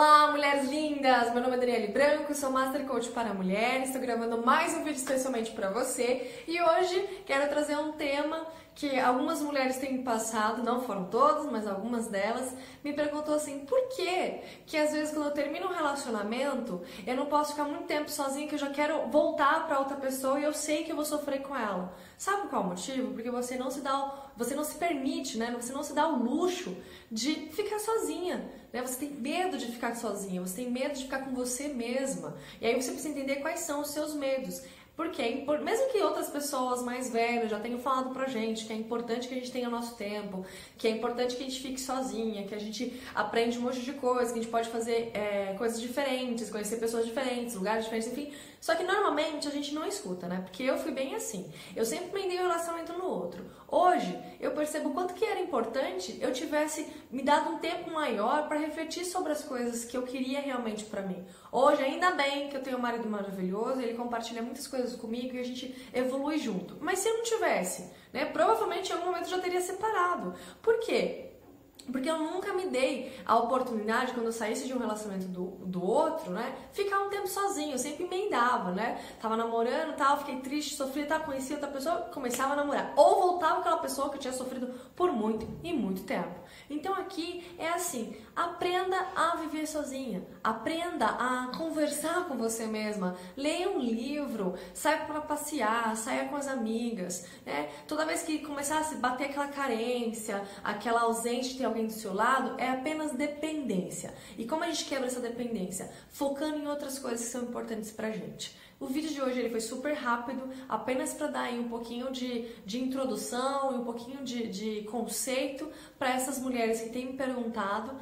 Olá, mulheres lindas! Meu nome é Daniele Branco, sou Master Coach para mulheres. Estou gravando mais um vídeo especialmente para você e hoje quero trazer um tema que algumas mulheres têm passado, não foram todas, mas algumas delas, me perguntou assim: por que que às vezes quando eu termino um relacionamento, eu não posso ficar muito tempo sozinha que eu já quero voltar para outra pessoa e eu sei que eu vou sofrer com ela? Sabe qual é o motivo? Porque você não se dá, você não se permite, né? Você não se dá o luxo de ficar sozinha, né? Você tem medo de ficar sozinha, você tem medo de ficar com você mesma. E aí você precisa entender quais são os seus medos. Porque, mesmo que outras pessoas mais velhas já tenham falado pra gente que é importante que a gente tenha nosso tempo, que é importante que a gente fique sozinha, que a gente aprende um monte de coisas, que a gente pode fazer é, coisas diferentes, conhecer pessoas diferentes, lugares diferentes, enfim. Só que normalmente a gente não escuta, né? Porque eu fui bem assim. Eu sempre me dei um relacionamento no outro. Hoje, eu percebo quanto que era importante eu tivesse me dado um tempo maior para refletir sobre as coisas que eu queria realmente para mim. Hoje, ainda bem que eu tenho um marido maravilhoso, ele compartilha muitas coisas coisas comigo e a gente evolui junto. Mas se eu não tivesse, né, provavelmente em algum momento eu já teria separado. Por quê? Porque eu nunca me dei a oportunidade, quando eu saísse de um relacionamento do, do outro, né? Ficar um tempo sozinho, eu sempre emendava, né? Tava namorando tal, fiquei triste, sofria, tá, conhecia outra pessoa, começava a namorar. Ou voltava aquela pessoa que eu tinha sofrido por muito e muito tempo. Então aqui é assim, aprenda a viver sozinha, aprenda a conversar com você mesma, leia um livro, saia para passear, saia com as amigas, né? Toda vez que começar a bater aquela carência, aquela ausência de ter alguém do seu lado, é apenas dependência. E como a gente quebra essa dependência? Focando em outras coisas que são importantes pra gente. O vídeo de hoje ele foi super rápido, apenas para dar um pouquinho de, de introdução e um pouquinho de, de conceito para essas mulheres que têm me perguntado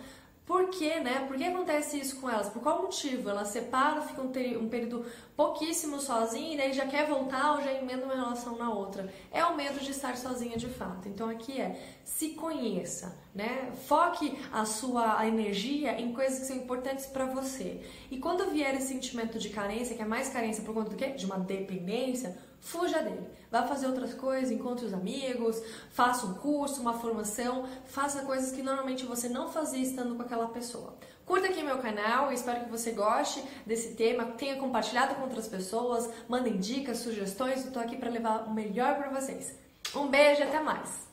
por que, né? Por que acontece isso com elas? Por qual motivo? Elas separam, ficam um, período pouquíssimo sozinha e daí já quer voltar ou já emenda uma relação na outra. É o medo de estar sozinha de fato. Então aqui é se conheça, né? Foque a sua energia em coisas que são importantes para você. E quando vier esse sentimento de carência, que é mais carência por conta do quê? De uma dependência, fuja dele. Vá fazer outras coisas, encontre os amigos, faça um curso, uma formação, faça coisas que normalmente você não fazia estando com aquela pessoa. Curta aqui meu canal, espero que você goste desse tema, tenha compartilhado com outras pessoas, mandem dicas, sugestões, eu tô aqui para levar o melhor para vocês. Um beijo e até mais!